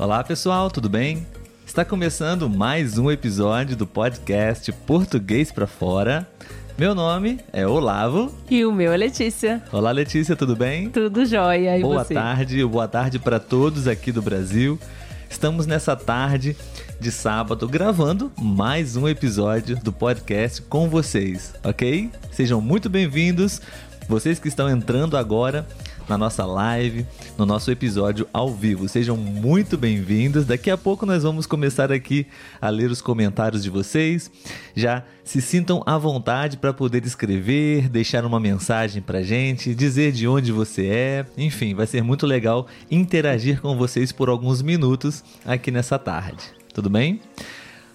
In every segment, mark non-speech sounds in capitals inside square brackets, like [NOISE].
Olá pessoal, tudo bem? Está começando mais um episódio do podcast Português para Fora. Meu nome é Olavo. E o meu é Letícia. Olá Letícia, tudo bem? Tudo jóia. E boa você? tarde, boa tarde para todos aqui do Brasil. Estamos nessa tarde de sábado gravando mais um episódio do podcast com vocês, ok? Sejam muito bem-vindos, vocês que estão entrando agora na nossa live, no nosso episódio ao vivo. Sejam muito bem-vindos. Daqui a pouco nós vamos começar aqui a ler os comentários de vocês. Já se sintam à vontade para poder escrever, deixar uma mensagem para gente, dizer de onde você é. Enfim, vai ser muito legal interagir com vocês por alguns minutos aqui nessa tarde. Tudo bem?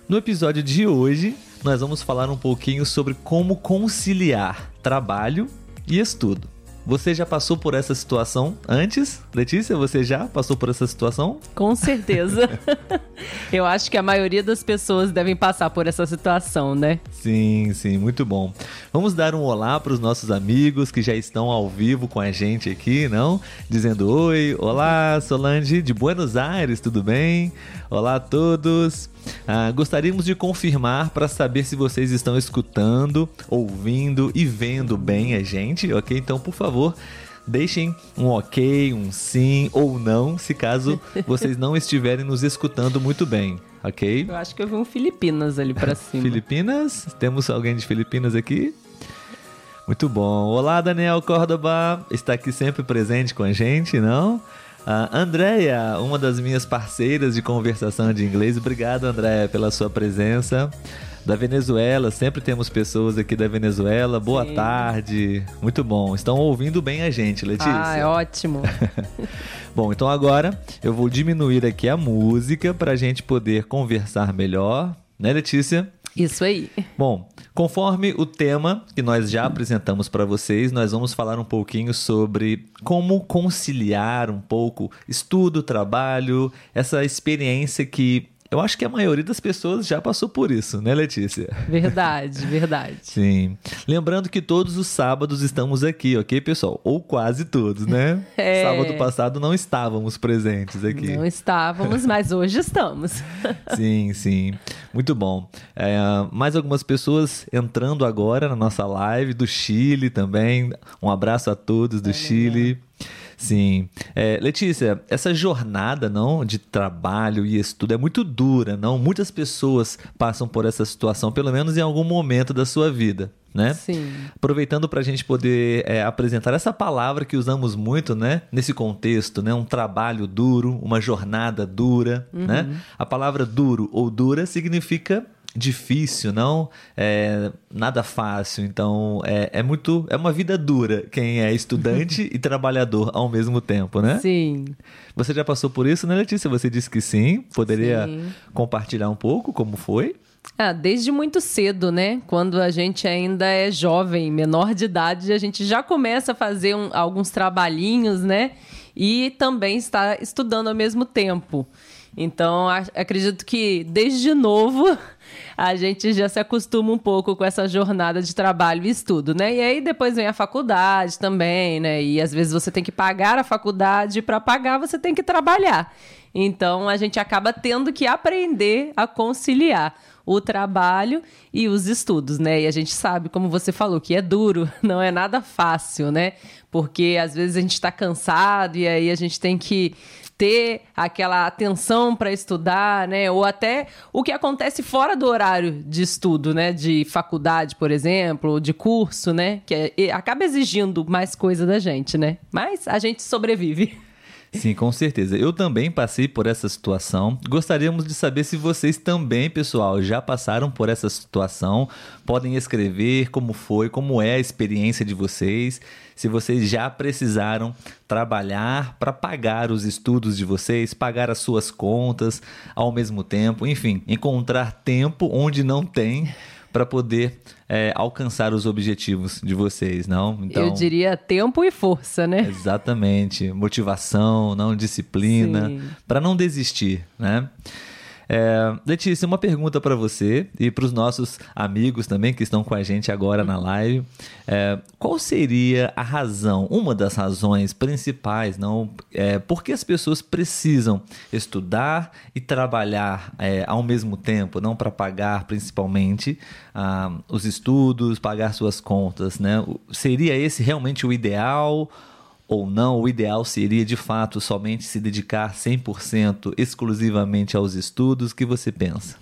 No episódio de hoje, nós vamos falar um pouquinho sobre como conciliar trabalho e estudo. Você já passou por essa situação antes? Letícia, você já passou por essa situação? Com certeza. [LAUGHS] Eu acho que a maioria das pessoas devem passar por essa situação, né? Sim, sim, muito bom. Vamos dar um olá para os nossos amigos que já estão ao vivo com a gente aqui, não? Dizendo oi, olá, Solange de Buenos Aires, tudo bem? Olá a todos. Ah, gostaríamos de confirmar para saber se vocês estão escutando, ouvindo e vendo bem a gente, ok? Então, por favor, deixem um ok, um sim ou não, se caso [LAUGHS] vocês não estiverem nos escutando muito bem, ok? Eu acho que eu vi um Filipinas ali para [LAUGHS] cima. Filipinas? Temos alguém de Filipinas aqui? Muito bom. Olá, Daniel Córdoba. Está aqui sempre presente com a gente, não? Uh, Andréia, uma das minhas parceiras de conversação de inglês. Obrigado, Andréia, pela sua presença. Da Venezuela, sempre temos pessoas aqui da Venezuela. Boa Sim. tarde. Muito bom. Estão ouvindo bem a gente, Letícia. Ah, é ótimo. [LAUGHS] bom, então agora eu vou diminuir aqui a música para a gente poder conversar melhor. Né, Letícia? Isso aí. Bom, conforme o tema que nós já apresentamos para vocês, nós vamos falar um pouquinho sobre como conciliar um pouco estudo, trabalho, essa experiência que eu acho que a maioria das pessoas já passou por isso, né, Letícia? Verdade, [LAUGHS] verdade. Sim. Lembrando que todos os sábados estamos aqui, ok, pessoal? Ou quase todos, né? [LAUGHS] É... Sábado passado não estávamos presentes aqui. Não estávamos, [LAUGHS] mas hoje estamos. sim, sim. Muito bom. É, mais algumas pessoas entrando agora na nossa live do Chile também. Um abraço a todos do é, Chile. Sim. É, Letícia, essa jornada não de trabalho e estudo é muito dura, não? Muitas pessoas passam por essa situação, pelo menos em algum momento da sua vida. Né? Sim. Aproveitando para a gente poder é, apresentar essa palavra que usamos muito, né? Nesse contexto, né? Um trabalho duro, uma jornada dura, uhum. né? A palavra duro ou dura significa difícil, não é nada fácil. Então é, é muito. É uma vida dura quem é estudante [LAUGHS] e trabalhador ao mesmo tempo, né? Sim. Você já passou por isso, né, Letícia? Você disse que sim. Poderia sim. compartilhar um pouco como foi? Ah, desde muito cedo, né? Quando a gente ainda é jovem, menor de idade, a gente já começa a fazer um, alguns trabalhinhos, né? E também está estudando ao mesmo tempo. Então, acredito que desde novo [LAUGHS] a gente já se acostuma um pouco com essa jornada de trabalho e estudo, né? E aí depois vem a faculdade também, né? E às vezes você tem que pagar a faculdade, para pagar você tem que trabalhar. Então, a gente acaba tendo que aprender a conciliar o trabalho e os estudos, né? E a gente sabe, como você falou, que é duro, [LAUGHS] não é nada fácil, né? Porque às vezes a gente está cansado e aí a gente tem que ter aquela atenção para estudar, né? Ou até o que acontece fora do horário de estudo, né? De faculdade, por exemplo, de curso, né? Que é, acaba exigindo mais coisa da gente, né? Mas a gente sobrevive. Sim, com certeza. Eu também passei por essa situação. Gostaríamos de saber se vocês também, pessoal, já passaram por essa situação. Podem escrever como foi, como é a experiência de vocês. Se vocês já precisaram trabalhar para pagar os estudos de vocês, pagar as suas contas ao mesmo tempo, enfim, encontrar tempo onde não tem para poder é, alcançar os objetivos de vocês, não? Então, Eu diria tempo e força, né? Exatamente, motivação, não disciplina, para não desistir, né? É, Letícia, uma pergunta para você e para os nossos amigos também que estão com a gente agora na live. É, qual seria a razão, uma das razões principais, não? É, por que as pessoas precisam estudar e trabalhar é, ao mesmo tempo, não para pagar principalmente ah, os estudos, pagar suas contas, né? Seria esse realmente o ideal? Ou não, o ideal seria de fato somente se dedicar 100% exclusivamente aos estudos? O que você pensa?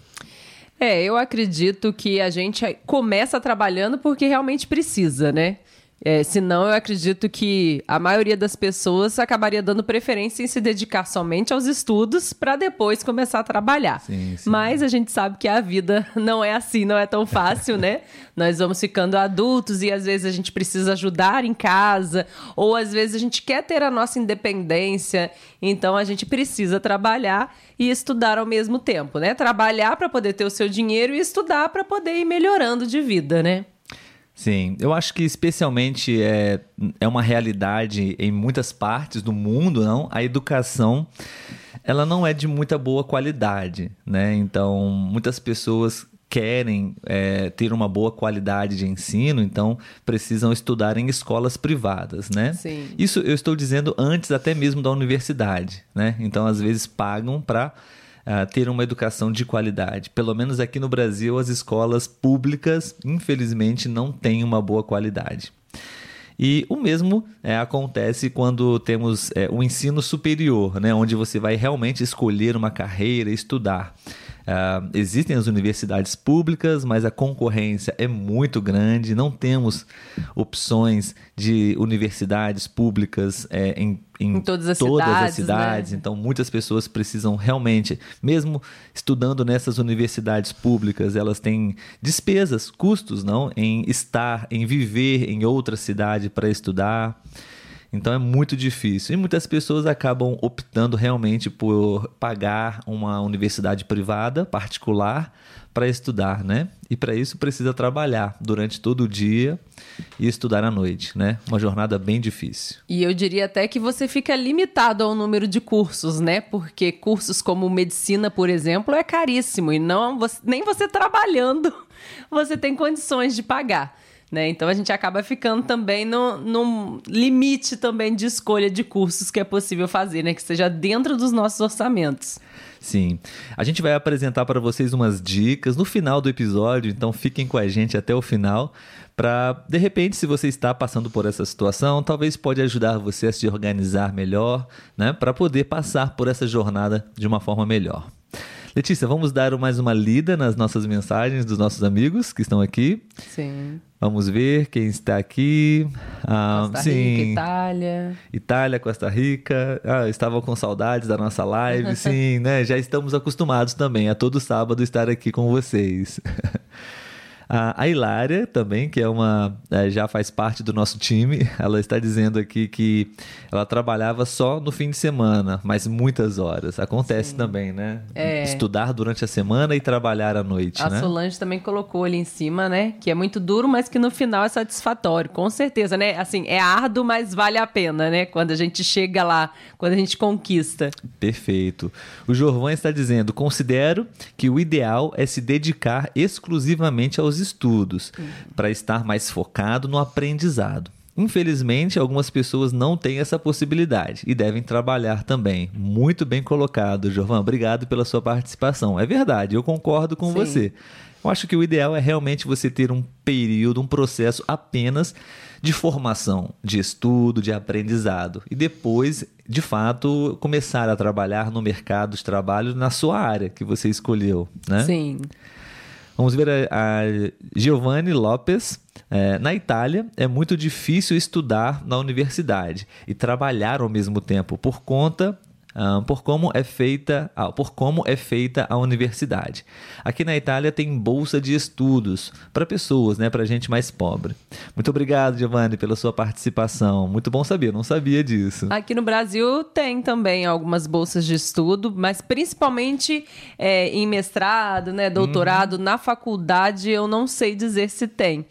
É, eu acredito que a gente começa trabalhando porque realmente precisa, né? É, senão, eu acredito que a maioria das pessoas acabaria dando preferência em se dedicar somente aos estudos para depois começar a trabalhar. Sim, sim. Mas a gente sabe que a vida [LAUGHS] não é assim, não é tão fácil, né? [LAUGHS] Nós vamos ficando adultos e às vezes a gente precisa ajudar em casa, ou às vezes a gente quer ter a nossa independência, então a gente precisa trabalhar e estudar ao mesmo tempo, né? Trabalhar para poder ter o seu dinheiro e estudar para poder ir melhorando de vida, né? Sim, eu acho que especialmente é, é uma realidade em muitas partes do mundo, não? A educação ela não é de muita boa qualidade, né? Então, muitas pessoas querem é, ter uma boa qualidade de ensino, então precisam estudar em escolas privadas, né? Sim. Isso eu estou dizendo antes até mesmo da universidade, né? Então, às vezes pagam para uh, ter uma educação de qualidade. Pelo menos aqui no Brasil, as escolas públicas, infelizmente, não têm uma boa qualidade. E o mesmo é, acontece quando temos é, o ensino superior, né, onde você vai realmente escolher uma carreira, estudar. Uh, existem as universidades públicas, mas a concorrência é muito grande. Não temos opções de universidades públicas é, em, em, em, todas as todas cidades. As cidades. Né? Então, muitas pessoas precisam realmente, mesmo estudando nessas universidades públicas, elas têm despesas, custos, não, em estar, em viver em outra cidade para estudar. Então é muito difícil. E muitas pessoas acabam optando realmente por pagar uma universidade privada, particular, para estudar, né? E para isso precisa trabalhar durante todo o dia e estudar à noite, né? Uma jornada bem difícil. E eu diria até que você fica limitado ao número de cursos, né? Porque cursos como medicina, por exemplo, é caríssimo e não nem você trabalhando [LAUGHS] você tem condições de pagar. Né? Então a gente acaba ficando também no, no limite também de escolha de cursos que é possível fazer, né? Que seja dentro dos nossos orçamentos. Sim. A gente vai apresentar para vocês umas dicas no final do episódio, então fiquem com a gente até o final para de repente, se você está passando por essa situação, talvez pode ajudar você a se organizar melhor, né, para poder passar por essa jornada de uma forma melhor. Letícia, vamos dar mais uma lida nas nossas mensagens dos nossos amigos que estão aqui. Sim. Vamos ver quem está aqui. Ah, Costa sim. Rica, Itália. Itália, Costa Rica. Ah, estavam com saudades da nossa live. [LAUGHS] sim, né? Já estamos acostumados também a todo sábado estar aqui com vocês. [LAUGHS] A, Hilária também, que é uma é, já faz parte do nosso time, [LAUGHS] ela está dizendo aqui que ela trabalhava só no fim de semana, mas muitas horas. Acontece Sim. também, né? É. Estudar durante a semana e trabalhar à noite, a né? Solange também colocou ali em cima, né? Que é muito duro, mas que no final é satisfatório, com certeza, né? Assim, é árduo, mas vale a pena, né? Quando a gente chega lá, quando a gente conquista. Perfeito. O Jorvan está dizendo: considero que o ideal é se dedicar exclusivamente aos estudos, uhum. para estar mais focado no aprendizado. Infelizmente, algumas pessoas não têm essa possibilidade e devem trabalhar também. Muito bem colocado, Jovan. Obrigado pela sua participação. É verdade, eu concordo com Sim. você. Eu acho que o ideal é realmente você ter um período, um processo apenas de formação, de estudo, de aprendizado e depois, de fato, começar a trabalhar no mercado de trabalho na sua área que você escolheu, né? Sim. Vamos ver a, a Giovanni Lopes. É, na Itália, é muito difícil estudar na universidade e trabalhar ao mesmo tempo por conta por como é feita por como é feita a universidade. Aqui na Itália tem bolsa de estudos para pessoas, né, para gente mais pobre. Muito obrigado, Giovanni, pela sua participação. Muito bom saber, não sabia disso. Aqui no Brasil tem também algumas bolsas de estudo, mas principalmente é, em mestrado, né, doutorado, uhum. na faculdade eu não sei dizer se tem.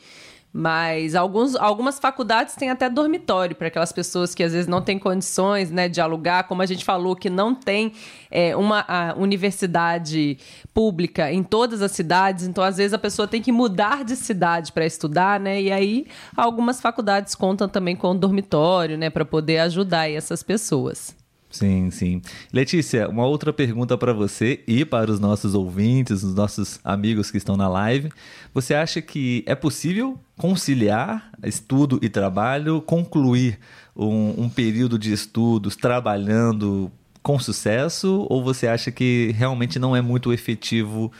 Mas alguns, algumas faculdades têm até dormitório para aquelas pessoas que às vezes não têm condições né, de alugar, como a gente falou, que não tem é, uma universidade pública em todas as cidades, então às vezes a pessoa tem que mudar de cidade para estudar, né? E aí algumas faculdades contam também com dormitório, né, para poder ajudar essas pessoas. Sim, sim. Letícia, uma outra pergunta para você e para os nossos ouvintes, os nossos amigos que estão na live. Você acha que é possível conciliar estudo e trabalho, concluir um, um período de estudos trabalhando com sucesso? Ou você acha que realmente não é muito efetivo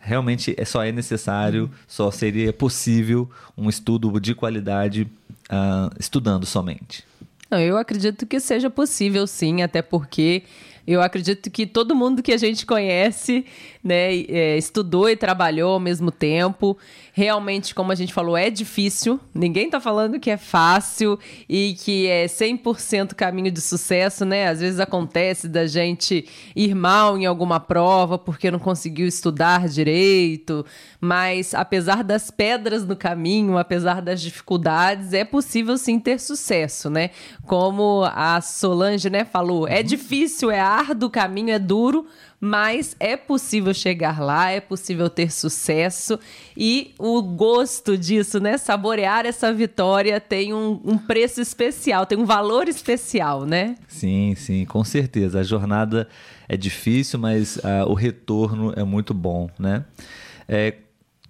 realmente é só é necessário, só seria possível um estudo de qualidade uh, estudando somente? Não, eu acredito que seja possível sim, até porque eu acredito que todo mundo que a gente conhece, né, é, estudou e trabalhou ao mesmo tempo. Realmente, como a gente falou, é difícil. Ninguém está falando que é fácil e que é 100% caminho de sucesso, né? Às vezes acontece da gente ir mal em alguma prova porque não conseguiu estudar direito, mas apesar das pedras no caminho, apesar das dificuldades, é possível sim ter sucesso, né? Como a Solange, né, falou, é difícil, é árduo o caminho, é duro, mas é possível chegar lá, é possível ter sucesso e o gosto disso, né? Saborear essa vitória tem um, um preço especial, tem um valor especial, né? Sim, sim, com certeza. A jornada é difícil, mas uh, o retorno é muito bom, né? É,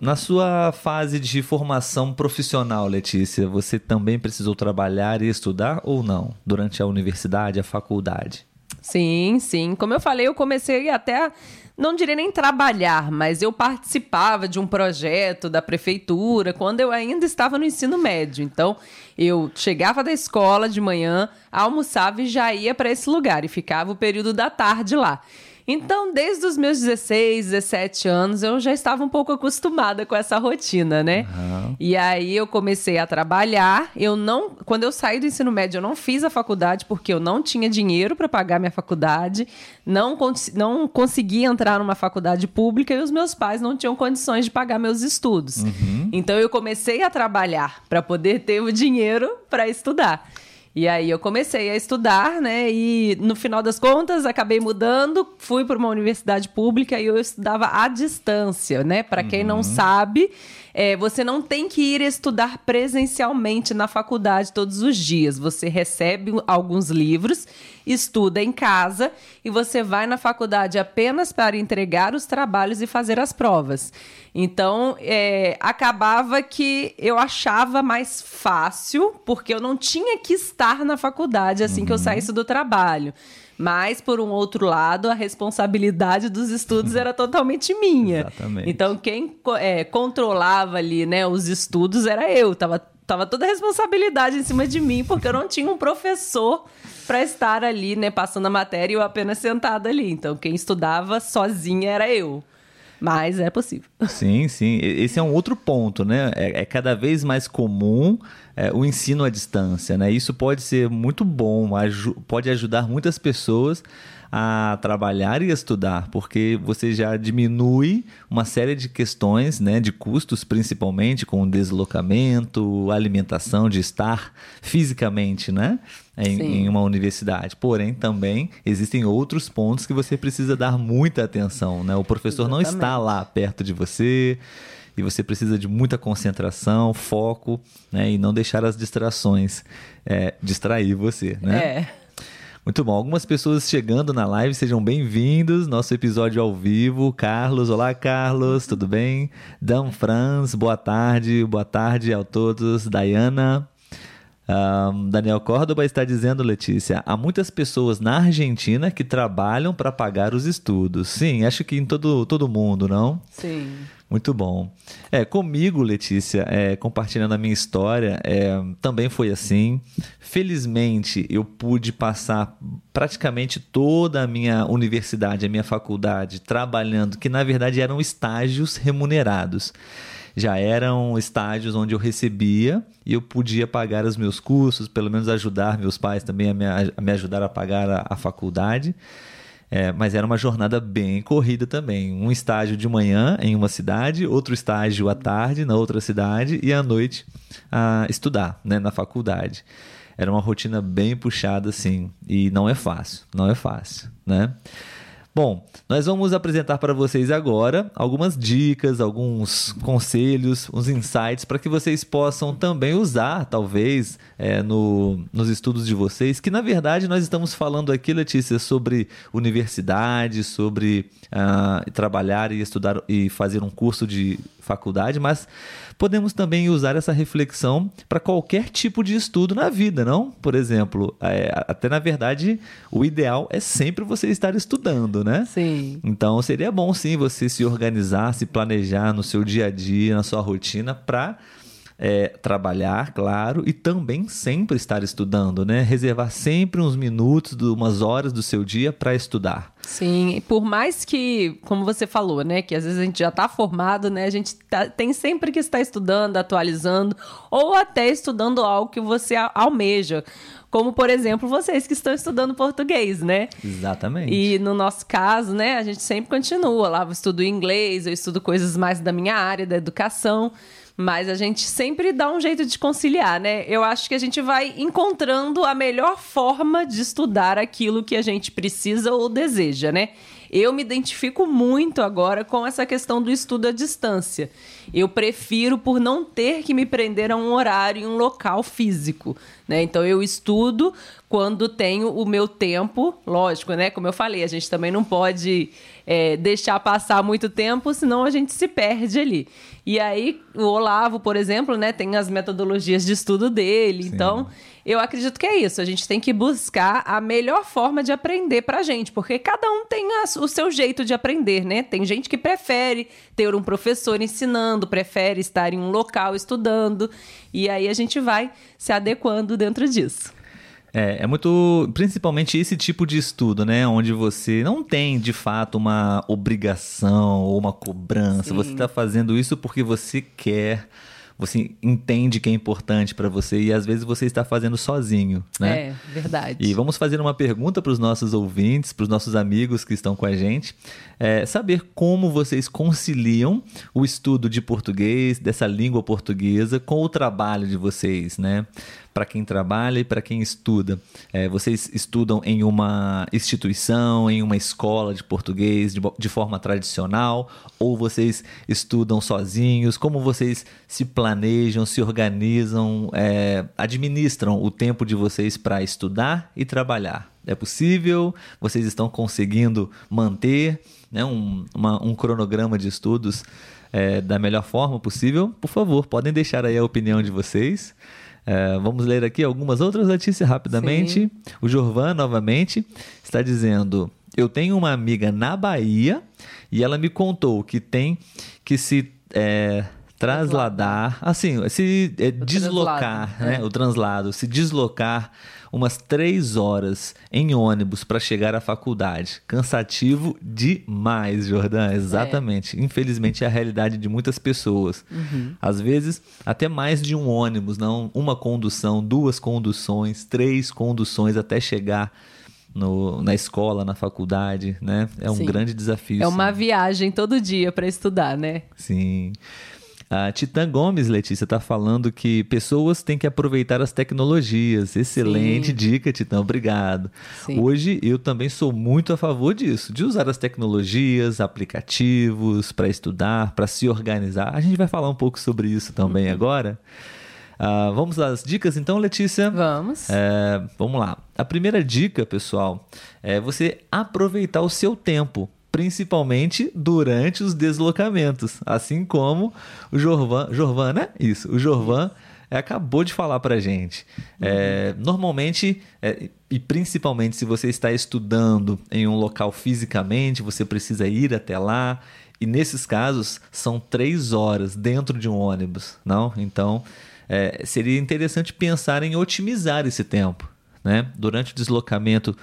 na sua fase de formação profissional, Letícia, você também precisou trabalhar e estudar ou não? Durante a universidade, a faculdade? Sim, sim. Como eu falei, eu comecei até, não direi nem trabalhar, mas eu participava de um projeto da prefeitura quando eu ainda estava no ensino médio. Então, eu chegava da escola de manhã, almoçava e já ia para esse lugar e ficava o período da tarde lá. Então, desde os meus 16, 17 anos, eu já estava um pouco acostumada com essa rotina, né? Uhum. E aí eu comecei a trabalhar. Eu não, quando eu saí do ensino médio, eu não fiz a faculdade porque eu não tinha dinheiro para pagar minha faculdade, não, não conseguia entrar numa faculdade pública e os meus pais não tinham condições de pagar meus estudos. Uhum. Então eu comecei a trabalhar para poder ter o dinheiro para estudar. E aí eu comecei a estudar, né? E no final das contas acabei mudando, fui para uma universidade pública e eu estudava à distância, né? Para quem uhum. não sabe, é, você não tem que ir estudar presencialmente na faculdade todos os dias. Você recebe alguns livros, estuda em casa e você vai na faculdade apenas para entregar os trabalhos e fazer as provas. Então, é, acabava que eu achava mais fácil, porque eu não tinha que estar na faculdade assim uhum. que eu uhum. saísse do trabalho. Mas, por um outro lado, a responsabilidade dos estudos era totalmente minha. Exatamente. Então, quem é, controlava ali né, os estudos era eu. Tava, tava toda a responsabilidade em cima de mim, porque eu não tinha um professor para estar ali, né, passando a matéria e eu apenas sentada ali. Então, quem estudava sozinha era eu. Mas é possível. Sim, sim. Esse é um outro ponto, né? É, é cada vez mais comum é, o ensino à distância, né? Isso pode ser muito bom, pode ajudar muitas pessoas a trabalhar e estudar, porque você já diminui uma série de questões, né, de custos, principalmente com deslocamento, alimentação, de estar fisicamente, né, em, em, uma universidade. Porém, também existem outros pontos que você precisa dar muita atenção, né? O professor Exatamente. não está lá perto de você e você precisa de muita concentração, foco, né? E não deixar as distrações é, distrair você, né? É. Muito bom. Algumas pessoas chegando na live, sejam bem-vindos. Nosso episódio ao vivo. Carlos, olá, Carlos, tudo bem? Dan Franz, boa tarde. Boa tarde a todos. Dayana. Um, Daniel Córdoba está dizendo, Letícia, há muitas pessoas na Argentina que trabalham para pagar os estudos. Sim, acho que em todo, todo mundo, não? Sim. Muito bom. É, comigo, Letícia, é, compartilhando a minha história, é, também foi assim. Felizmente, eu pude passar praticamente toda a minha universidade, a minha faculdade, trabalhando, que na verdade eram estágios remunerados. Já eram estágios onde eu recebia e eu podia pagar os meus cursos, pelo menos ajudar meus pais também a me, a me ajudar a pagar a, a faculdade. É, mas era uma jornada bem corrida também. Um estágio de manhã em uma cidade, outro estágio à tarde na outra cidade e à noite a estudar né, na faculdade. Era uma rotina bem puxada, assim, e não é fácil, não é fácil, né? Bom, nós vamos apresentar para vocês agora algumas dicas, alguns conselhos, uns insights para que vocês possam também usar, talvez, é, no, nos estudos de vocês. Que na verdade nós estamos falando aqui, Letícia, sobre universidade, sobre uh, trabalhar e estudar e fazer um curso de faculdade, mas podemos também usar essa reflexão para qualquer tipo de estudo na vida, não? Por exemplo, é, até na verdade, o ideal é sempre você estar estudando, né? Sim. Então seria bom sim você se organizar, se planejar no seu dia a dia, na sua rotina, para é, trabalhar, claro, e também sempre estar estudando, né? Reservar sempre uns minutos, umas horas do seu dia para estudar. Sim, por mais que, como você falou, né, que às vezes a gente já está formado, né, a gente tá, tem sempre que estar estudando, atualizando, ou até estudando algo que você almeja. Como, por exemplo, vocês que estão estudando português, né? Exatamente. E no nosso caso, né, a gente sempre continua. Lá eu estudo inglês, eu estudo coisas mais da minha área, da educação. Mas a gente sempre dá um jeito de conciliar, né? Eu acho que a gente vai encontrando a melhor forma de estudar aquilo que a gente precisa ou deseja, né? Eu me identifico muito agora com essa questão do estudo à distância. Eu prefiro por não ter que me prender a um horário e um local físico, né? Então eu estudo quando tenho o meu tempo, lógico, né? Como eu falei, a gente também não pode é, deixar passar muito tempo, senão a gente se perde ali. E aí, o Olavo, por exemplo, né, tem as metodologias de estudo dele. Sim. Então, eu acredito que é isso. A gente tem que buscar a melhor forma de aprender pra gente, porque cada um tem a, o seu jeito de aprender, né? Tem gente que prefere ter um professor ensinando, prefere estar em um local estudando, e aí a gente vai se adequando dentro disso. É, é muito. Principalmente esse tipo de estudo, né? Onde você não tem de fato uma obrigação ou uma cobrança. Sim. Você está fazendo isso porque você quer você entende que é importante para você e às vezes você está fazendo sozinho, né? É, verdade. E vamos fazer uma pergunta para os nossos ouvintes, para os nossos amigos que estão com a gente, é, saber como vocês conciliam o estudo de português, dessa língua portuguesa, com o trabalho de vocês, né? Para quem trabalha e para quem estuda. É, vocês estudam em uma instituição, em uma escola de português de, de forma tradicional, ou vocês estudam sozinhos? Como vocês se planejam, se organizam, é, administram o tempo de vocês para estudar e trabalhar? É possível? Vocês estão conseguindo manter né, um, uma, um cronograma de estudos é, da melhor forma possível? Por favor, podem deixar aí a opinião de vocês. É, vamos ler aqui algumas outras notícias rapidamente. Sim. O Jorvan, novamente, está dizendo: Eu tenho uma amiga na Bahia e ela me contou que tem que se. É, trasladar, assim, se é, deslocar, né? É. O translado, se deslocar umas três horas em ônibus para chegar à faculdade. Cansativo demais, Jordan. Exatamente. É. Infelizmente é a realidade de muitas pessoas. Uhum. Às vezes, até mais de um ônibus, não uma condução, duas conduções, três conduções até chegar no, na escola, na faculdade, né? É um sim. grande desafio. É uma sim. viagem todo dia para estudar, né? Sim. A Titã Gomes, Letícia, está falando que pessoas têm que aproveitar as tecnologias. Excelente Sim. dica, Titã. Obrigado. Sim. Hoje eu também sou muito a favor disso, de usar as tecnologias, aplicativos para estudar, para se organizar. A gente vai falar um pouco sobre isso também uhum. agora. Uh, vamos às dicas então, Letícia? Vamos. É, vamos lá. A primeira dica, pessoal, é você aproveitar o seu tempo principalmente durante os deslocamentos, assim como o Jorvan, Jorvan, né? Isso, o Jorvan acabou de falar para gente. É, normalmente, é, e principalmente se você está estudando em um local fisicamente, você precisa ir até lá. E nesses casos, são três horas dentro de um ônibus, não? Então, é, seria interessante pensar em otimizar esse tempo. Né? Durante o deslocamento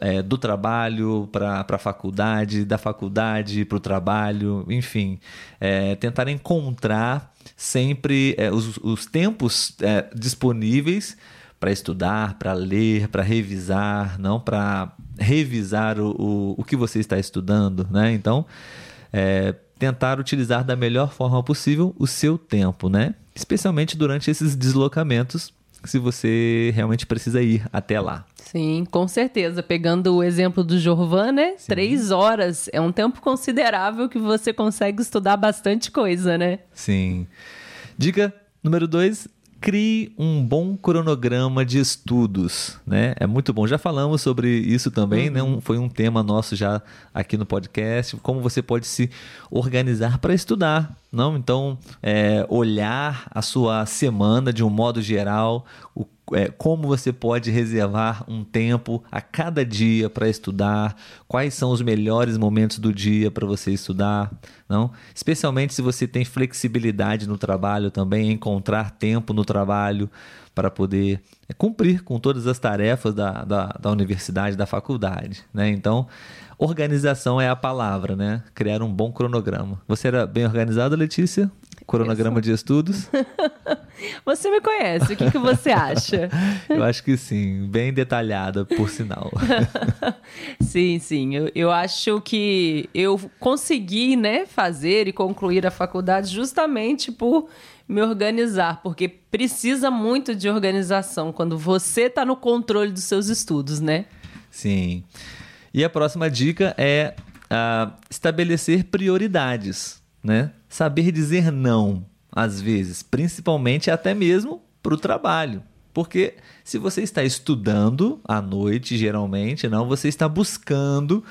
é, do trabalho para a faculdade, da faculdade para o trabalho, enfim, é, tentar encontrar sempre é, os, os tempos é, disponíveis para estudar, para ler, para revisar, não para revisar o, o, o, que você está estudando, né? Então, é, tentar utilizar da melhor forma possível o seu tempo, né? Especialmente durante esses deslocamentos, se você realmente precisa ir até lá. Sim, com certeza. Pegando o exemplo do Jorvan, né? Sim. Três horas é um tempo considerável que você consegue estudar bastante coisa, né? Sim. Dica número dois: crie um bom cronograma de estudos, né? É muito bom. Já falamos sobre isso também, uhum. né? Um, foi um tema nosso já aqui no podcast, como você pode se organizar para estudar, não? Então, é, olhar a sua semana de um modo geral, o é, como você pode reservar um tempo a cada dia para estudar, quais são os melhores momentos do dia para você estudar, não? Especialmente se você tem flexibilidade no trabalho também, encontrar tempo no trabalho para poder é, cumprir com todas as tarefas da, da, da universidade, da faculdade, né? Então, organização é a palavra, né? Criar um bom cronograma. Você era bem organizada, Letícia? Cronograma de estudos? [LAUGHS] Você me conhece, o que, que você acha? [LAUGHS] eu acho que sim, bem detalhada, por sinal. [LAUGHS] sim, sim. Eu, eu acho que eu consegui né, fazer e concluir a faculdade justamente por me organizar, porque precisa muito de organização quando você está no controle dos seus estudos, né? Sim. E a próxima dica é uh, estabelecer prioridades, né? Saber dizer não às vezes, principalmente até mesmo para o trabalho. Porque se você está estudando à noite, geralmente, não, você está buscando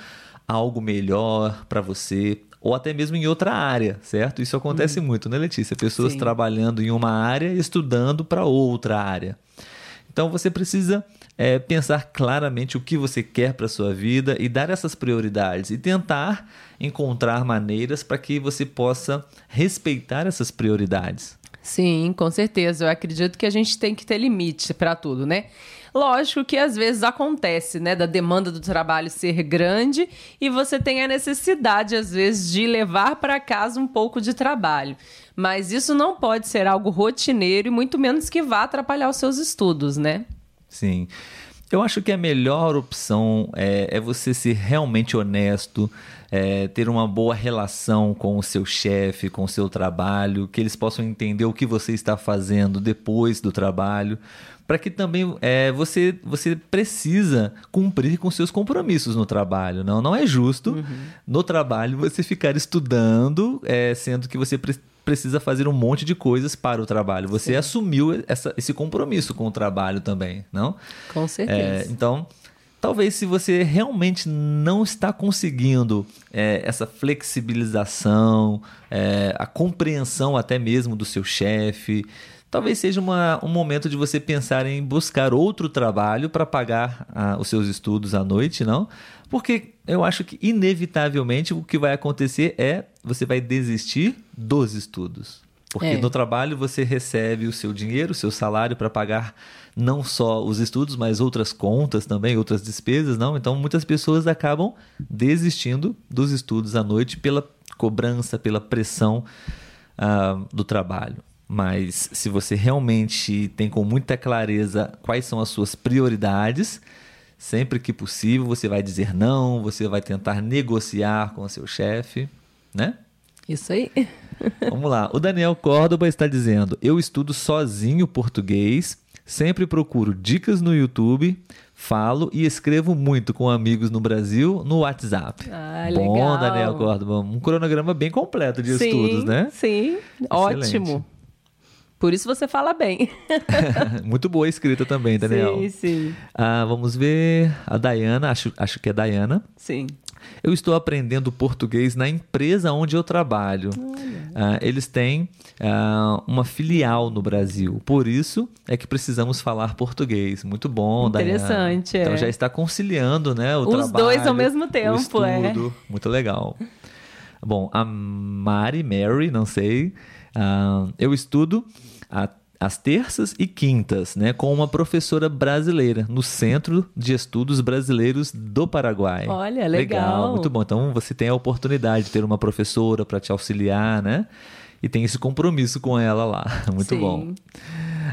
algo melhor para você, ou até mesmo em outra área, certo? Isso acontece hum. muito, né, Letícia? Pessoas Sim. trabalhando em uma área e estudando para outra área. Então você precisa é, pensar claramente o que você quer para sua vida e dar essas prioridades e tentar encontrar maneiras para que você possa respeitar essas prioridades. Sim, com certeza. Eu acredito que a gente tem que ter limite para tudo, né? Lógico que às vezes acontece, né, da demanda do trabalho ser grande e você tem a necessidade, às vezes, de levar para casa um pouco de trabalho. Mas isso não pode ser algo rotineiro e muito menos que vá atrapalhar os seus estudos, né? Sim. Eu acho que a melhor opção é, é você ser realmente honesto, é, ter uma boa relação com o seu chefe, com o seu trabalho, que eles possam entender o que você está fazendo depois do trabalho, para que também é, você, você precisa cumprir com seus compromissos no trabalho. Não, não é justo uhum. no trabalho você ficar estudando, é, sendo que você pre precisa fazer um monte de coisas para o trabalho. Você Sim. assumiu essa, esse compromisso com o trabalho também, não? Com certeza. É, então, talvez se você realmente não está conseguindo é, essa flexibilização, é, a compreensão até mesmo do seu chefe, talvez seja uma, um momento de você pensar em buscar outro trabalho para pagar ah, os seus estudos à noite, não? Porque eu acho que, inevitavelmente, o que vai acontecer é você vai desistir dos estudos. Porque é. no trabalho você recebe o seu dinheiro, o seu salário para pagar não só os estudos, mas outras contas também, outras despesas, não? Então muitas pessoas acabam desistindo dos estudos à noite pela cobrança, pela pressão uh, do trabalho. Mas se você realmente tem com muita clareza quais são as suas prioridades, sempre que possível você vai dizer não, você vai tentar negociar com o seu chefe, né? Isso aí. [LAUGHS] Vamos lá. O Daniel Córdoba está dizendo: Eu estudo sozinho português, sempre procuro dicas no YouTube, falo e escrevo muito com amigos no Brasil no WhatsApp. Ah, Bom, legal. Daniel Córdoba. Um cronograma bem completo de sim, estudos, né? Sim, Excelente. ótimo. Por isso você fala bem. [LAUGHS] Muito boa a escrita também, Daniel. Sim, sim. Ah, vamos ver a Dayana, acho, acho que é Dayana. Sim. Eu estou aprendendo português na empresa onde eu trabalho. Ah, eles têm ah, uma filial no Brasil. Por isso é que precisamos falar português. Muito bom, Interessante. Então já está conciliando né, o Os trabalho. Os dois ao mesmo tempo, o estudo. é. Muito legal. Bom, a Mari, Mary, não sei. Uh, eu estudo a, às terças e quintas, né, com uma professora brasileira no Centro de Estudos Brasileiros do Paraguai. Olha, legal. legal muito bom. Então você tem a oportunidade de ter uma professora para te auxiliar, né? E tem esse compromisso com ela lá. [LAUGHS] Muito Sim. bom.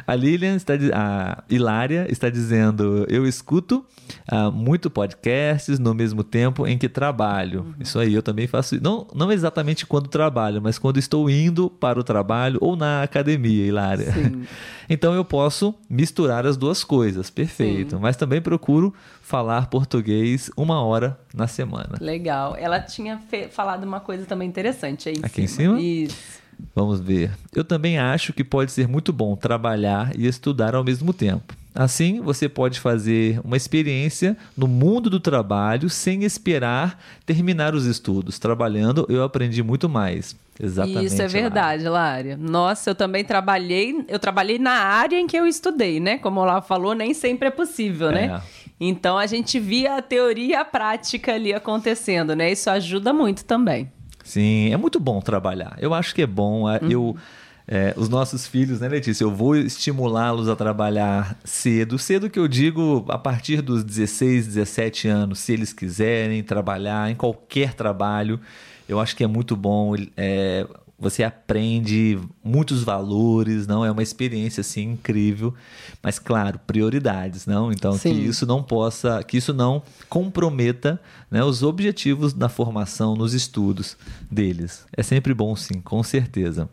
A Lilian está a Hilária está dizendo: eu escuto uh, muito podcasts no mesmo tempo em que trabalho. Uhum. Isso aí, eu também faço. Não, não exatamente quando trabalho, mas quando estou indo para o trabalho ou na academia, Hilária. Sim. [LAUGHS] Então eu posso misturar as duas coisas, perfeito. Sim. Mas também procuro falar português uma hora na semana. Legal. Ela tinha falado uma coisa também interessante aí. Aqui cima. em cima? Isso. Vamos ver. Eu também acho que pode ser muito bom trabalhar e estudar ao mesmo tempo. Assim, você pode fazer uma experiência no mundo do trabalho sem esperar terminar os estudos. Trabalhando, eu aprendi muito mais. Exatamente. Isso é verdade, Lária. Nossa, eu também trabalhei, eu trabalhei na área em que eu estudei, né? Como ela falou, nem sempre é possível, né? É. Então a gente via a teoria e a prática ali acontecendo, né? Isso ajuda muito também. Sim, é muito bom trabalhar. Eu acho que é bom. É, uhum. Eu, é, os nossos filhos, né, Letícia? Eu vou estimulá-los a trabalhar cedo. Cedo que eu digo a partir dos 16, 17 anos, se eles quiserem trabalhar em qualquer trabalho. Eu acho que é muito bom. É, você aprende muitos valores, não é uma experiência assim incrível, mas claro, prioridades, não? Então Sim. que isso não possa, que isso não comprometa, né, os objetivos da formação nos estudos deles. É sempre bom sim, com certeza.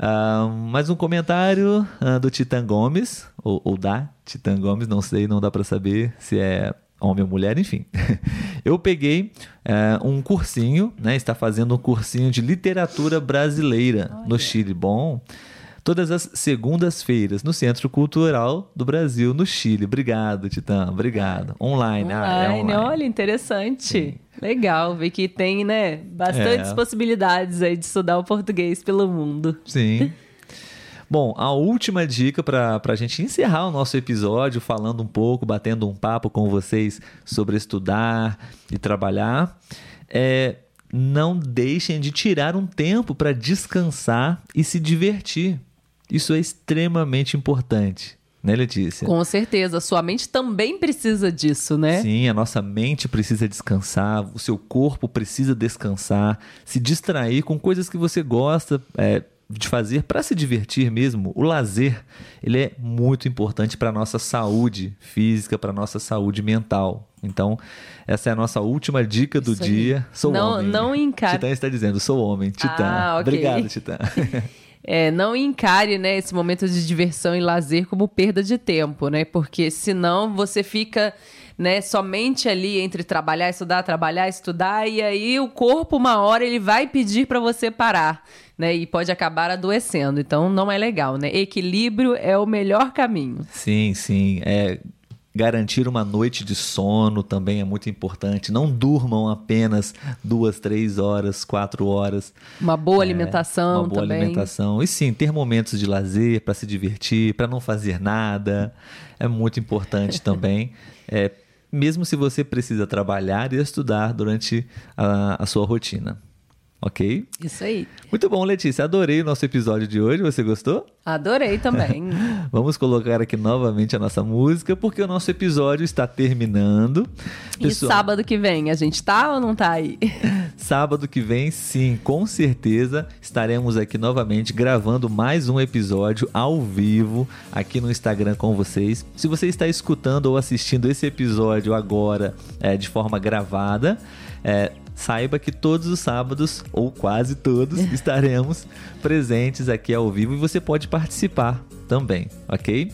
Uh, mais um comentário uh, do Titan Gomes, ou, ou da Titan Gomes, não sei, não dá para saber se é homem ou mulher, enfim. [LAUGHS] Eu peguei é, um cursinho, né? Está fazendo um cursinho de literatura brasileira Olha. no Chile. Bom, todas as segundas-feiras no Centro Cultural do Brasil, no Chile. Obrigado, Titã. Obrigado. Online. Online, ah, é online. olha, interessante. Sim. Legal, ver que tem, né, bastantes é. possibilidades aí de estudar o português pelo mundo. Sim. [LAUGHS] Bom, a última dica para a gente encerrar o nosso episódio falando um pouco, batendo um papo com vocês sobre estudar e trabalhar é não deixem de tirar um tempo para descansar e se divertir. Isso é extremamente importante. Né, Letícia? Com certeza. Sua mente também precisa disso, né? Sim, a nossa mente precisa descansar, o seu corpo precisa descansar, se distrair com coisas que você gosta. É, de fazer para se divertir mesmo, o lazer, ele é muito importante para a nossa saúde física, para a nossa saúde mental. Então, essa é a nossa última dica do Isso dia. Aí. Sou não, homem. Não encare. Titã está dizendo, sou homem. Titã. Ah, okay. Obrigado, Titã. [LAUGHS] É, não encare né, esse momento de diversão e lazer como perda de tempo, né? Porque senão você fica né, somente ali entre trabalhar, estudar, trabalhar, estudar, e aí o corpo, uma hora, ele vai pedir para você parar né? E pode acabar adoecendo. Então não é legal, né? Equilíbrio é o melhor caminho. Sim, sim. É garantir uma noite de sono também é muito importante. Não durmam apenas duas, três horas, quatro horas. Uma boa alimentação é, Uma boa também. alimentação. E sim, ter momentos de lazer para se divertir, para não fazer nada. É muito importante também. [LAUGHS] É, mesmo se você precisa trabalhar e estudar durante a, a sua rotina. Ok? Isso aí. Muito bom, Letícia. Adorei o nosso episódio de hoje. Você gostou? Adorei também. [LAUGHS] Vamos colocar aqui novamente a nossa música, porque o nosso episódio está terminando. Pessoal, e sábado que vem, a gente tá ou não tá aí? [LAUGHS] sábado que vem, sim, com certeza estaremos aqui novamente gravando mais um episódio ao vivo aqui no Instagram com vocês. Se você está escutando ou assistindo esse episódio agora é, de forma gravada, é, saiba que todos os sábados, ou quase todos, [LAUGHS] estaremos presentes aqui ao vivo e você pode participar também, ok?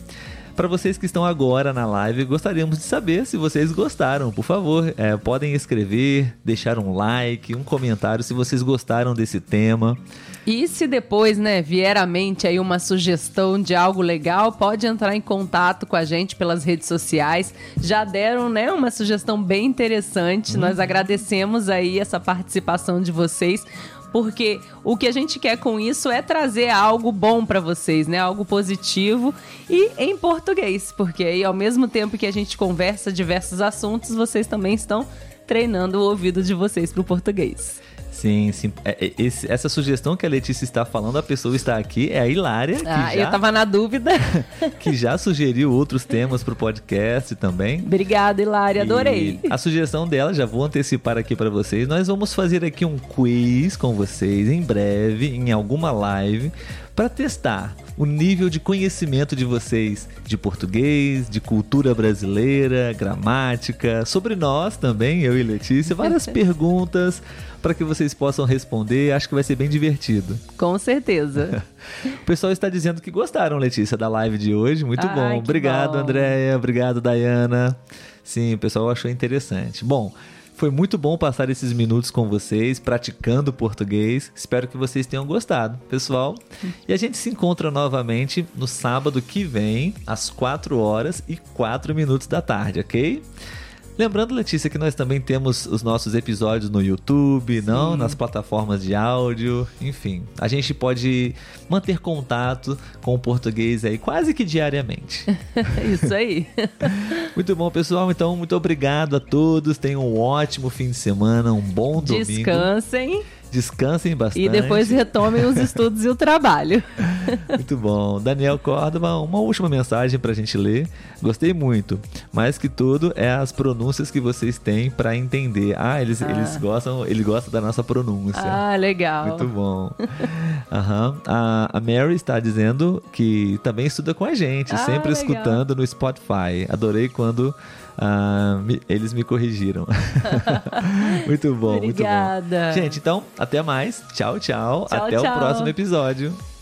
Para vocês que estão agora na live, gostaríamos de saber se vocês gostaram. Por favor, é, podem escrever, deixar um like, um comentário se vocês gostaram desse tema. E se depois, né, vier à mente aí uma sugestão de algo legal, pode entrar em contato com a gente pelas redes sociais. Já deram, né, uma sugestão bem interessante. Hum. Nós agradecemos aí essa participação de vocês porque o que a gente quer com isso é trazer algo bom para vocês, né? Algo positivo e em português, porque aí ao mesmo tempo que a gente conversa diversos assuntos, vocês também estão treinando o ouvido de vocês para o português. Sim, sim. É, é, esse, essa sugestão que a Letícia está falando, a pessoa está aqui, é a Hilária. ah, já, eu estava na dúvida. [LAUGHS] que já sugeriu outros temas para o podcast também. Obrigada, Hilária, adorei. E a sugestão dela, já vou antecipar aqui para vocês, nós vamos fazer aqui um quiz com vocês em breve, em alguma live, para testar o nível de conhecimento de vocês de português, de cultura brasileira, gramática, sobre nós também, eu e Letícia, várias [LAUGHS] perguntas para que vocês possam responder. Acho que vai ser bem divertido. Com certeza. [LAUGHS] o pessoal está dizendo que gostaram, Letícia, da live de hoje. Muito Ai, bom. Obrigado, bom. Andréia. Obrigado, Dayana. Sim, o pessoal achou interessante. Bom, foi muito bom passar esses minutos com vocês, praticando português. Espero que vocês tenham gostado, pessoal. E a gente se encontra novamente no sábado que vem, às 4 horas e 4 minutos da tarde, ok? Lembrando, Letícia, que nós também temos os nossos episódios no YouTube, Sim. não nas plataformas de áudio, enfim. A gente pode manter contato com o português aí quase que diariamente. [LAUGHS] Isso aí. [LAUGHS] muito bom, pessoal. Então, muito obrigado a todos. Tenham um ótimo fim de semana, um bom domingo. Descansem. Descansem bastante. E depois retomem os [LAUGHS] estudos e o trabalho. Muito bom. Daniel Córdoba, uma última mensagem para a gente ler. Gostei muito. Mais que tudo é as pronúncias que vocês têm para entender. Ah, eles, ah. eles gostam, ele gosta da nossa pronúncia. Ah, legal. Muito bom. Uhum. A, a Mary está dizendo que também estuda com a gente, ah, sempre legal. escutando no Spotify. Adorei quando ah, me, eles me corrigiram. [LAUGHS] muito bom, Obrigada. muito bom. Gente, então, até mais. Tchau, tchau. tchau até tchau. o próximo episódio.